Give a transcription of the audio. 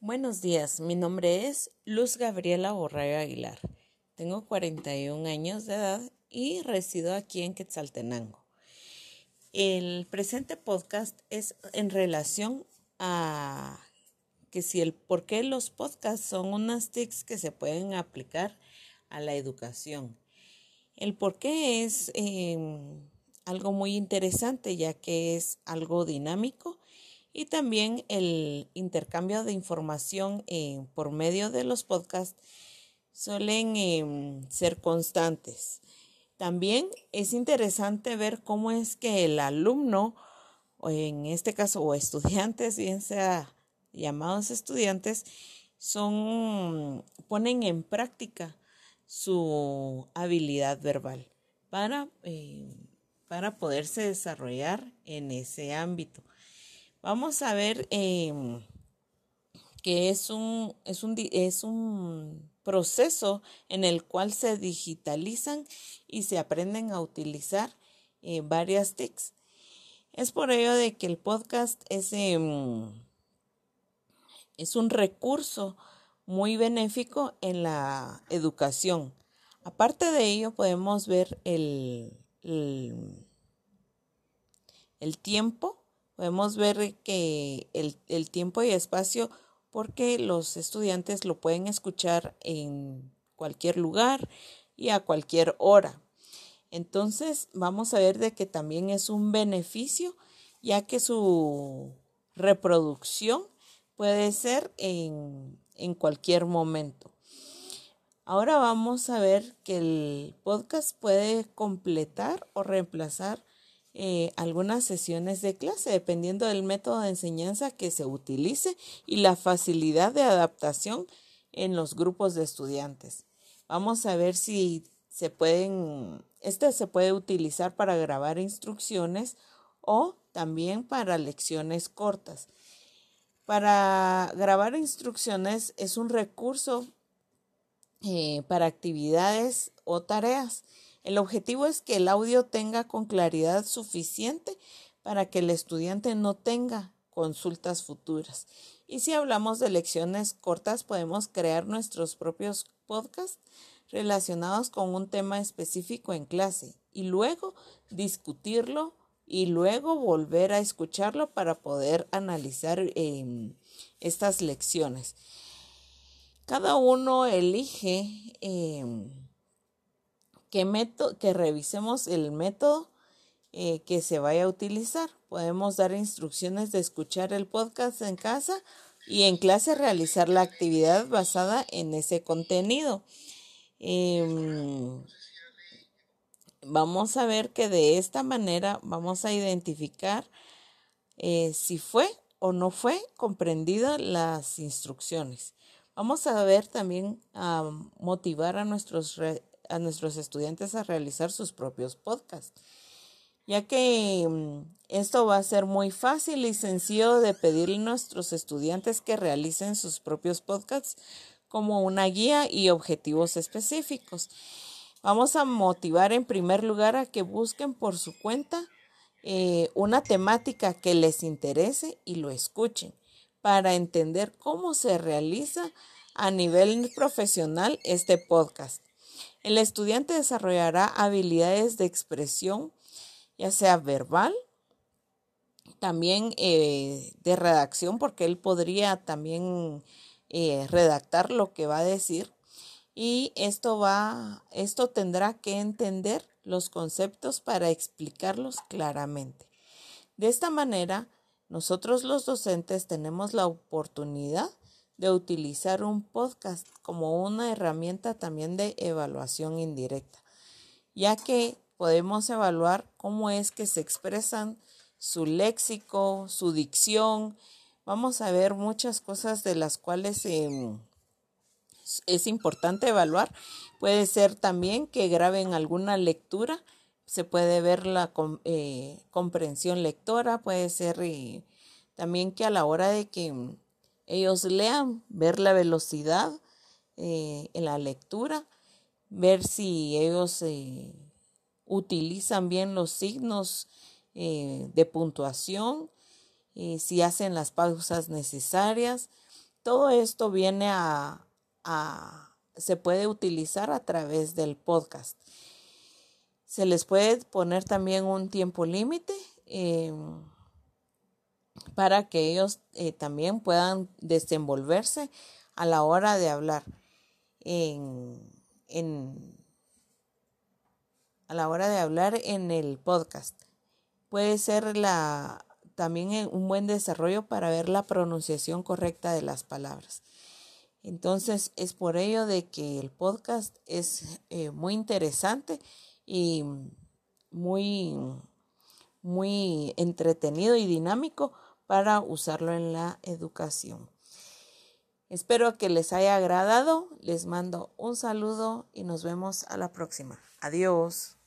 Buenos días, mi nombre es Luz Gabriela Borrayo Aguilar. Tengo 41 años de edad y resido aquí en Quetzaltenango. El presente podcast es en relación a que si el por qué los podcasts son unas tics que se pueden aplicar a la educación. El por qué es em, algo muy interesante ya que es algo dinámico y también el intercambio de información eh, por medio de los podcasts suelen em, ser constantes. También es interesante ver cómo es que el alumno, o en este caso, o estudiantes, bien sea llamados estudiantes, son, ponen en práctica su habilidad verbal para, eh, para poderse desarrollar en ese ámbito. Vamos a ver em, que es un, es, un, es un proceso en el cual se digitalizan y se aprenden a utilizar eh, varias TICs. Es por ello de que el podcast es, em, es un recurso muy benéfico en la educación. Aparte de ello, podemos ver el, el, el tiempo Podemos ver que el, tiempo y espacio, porque los estudiantes lo pueden escuchar en cualquier lugar y a cualquier hora. Entonces, vamos a ver de que también es un beneficio, ya que su reproducción puede ser en, en cualquier momento. Ahora vamos a ver que el podcast puede completar o reemplazar eh, algunas sesiones de clase, dependiendo del método de enseñanza que se utilice y la facilidad de adaptación en los grupos de estudiantes. Vamos a ver si se pueden, este se puede utilizar para grabar instrucciones o también para lecciones cortas. Para grabar instrucciones es un recurso eh, para actividades o tareas el objetivo es que el audio tenga con claridad suficiente para que el estudiante no tenga consultas futuras. Y si hablamos de lecciones cortas, podemos crear nuestros propios podcasts relacionados con un tema específico en clase y luego discutirlo y luego volver a escucharlo para poder analizar em, estas lecciones. Cada uno elige em, que, método, que revisemos el método eh, que se vaya a utilizar. Podemos dar instrucciones de escuchar el podcast en casa y en clase realizar la actividad basada en ese contenido. Em, vamos a ver que de esta manera vamos a identificar eh, si fue o no fue comprendida las instrucciones. Vamos a ver también a motivar a nuestros a nuestros estudiantes a realizar sus propios podcasts, ya que mm, esto va a ser muy fácil y sencillo de pedirle a nuestros estudiantes que realicen sus propios podcasts como una guía y objetivos específicos. Vamos a motivar en primer lugar a que busquen por su cuenta eh, una temática que les interese y lo escuchen para entender cómo se realiza a nivel profesional este podcast. El estudiante desarrollará habilidades de expresión, ya sea verbal, también eh, de redacción, porque él podría también eh, redactar lo que va a decir. Y esto va, esto tendrá que entender los conceptos para explicarlos claramente. De esta manera, nosotros los docentes tenemos la oportunidad de utilizar un podcast como una herramienta también de evaluación indirecta, ya que podemos evaluar cómo es que se expresan su léxico, su dicción. Vamos a ver muchas cosas de las cuales em, es importante evaluar. Puede ser también que graben alguna lectura, se puede ver la eh, comprensión lectora, puede ser eh, también que a la hora de que ellos lean, ver la velocidad eh, en la lectura, ver si ellos eh, utilizan bien los signos eh, de puntuación, si hacen las pausas necesarias, todo esto viene a, se puede utilizar a través del podcast. Se les puede poner también un tiempo límite em, para que ellos eh, también puedan desenvolverse a la hora de hablar en, a la hora de hablar en el podcast. Puede ser la, también un buen desarrollo para ver la pronunciación correcta de las palabras. Entonces es por ello de que el podcast es eh, muy interesante y muy, muy entretenido y dinámico para usarlo en la educación. Espero que les haya agradado, les mando un saludo y nos vemos a la próxima. Adiós.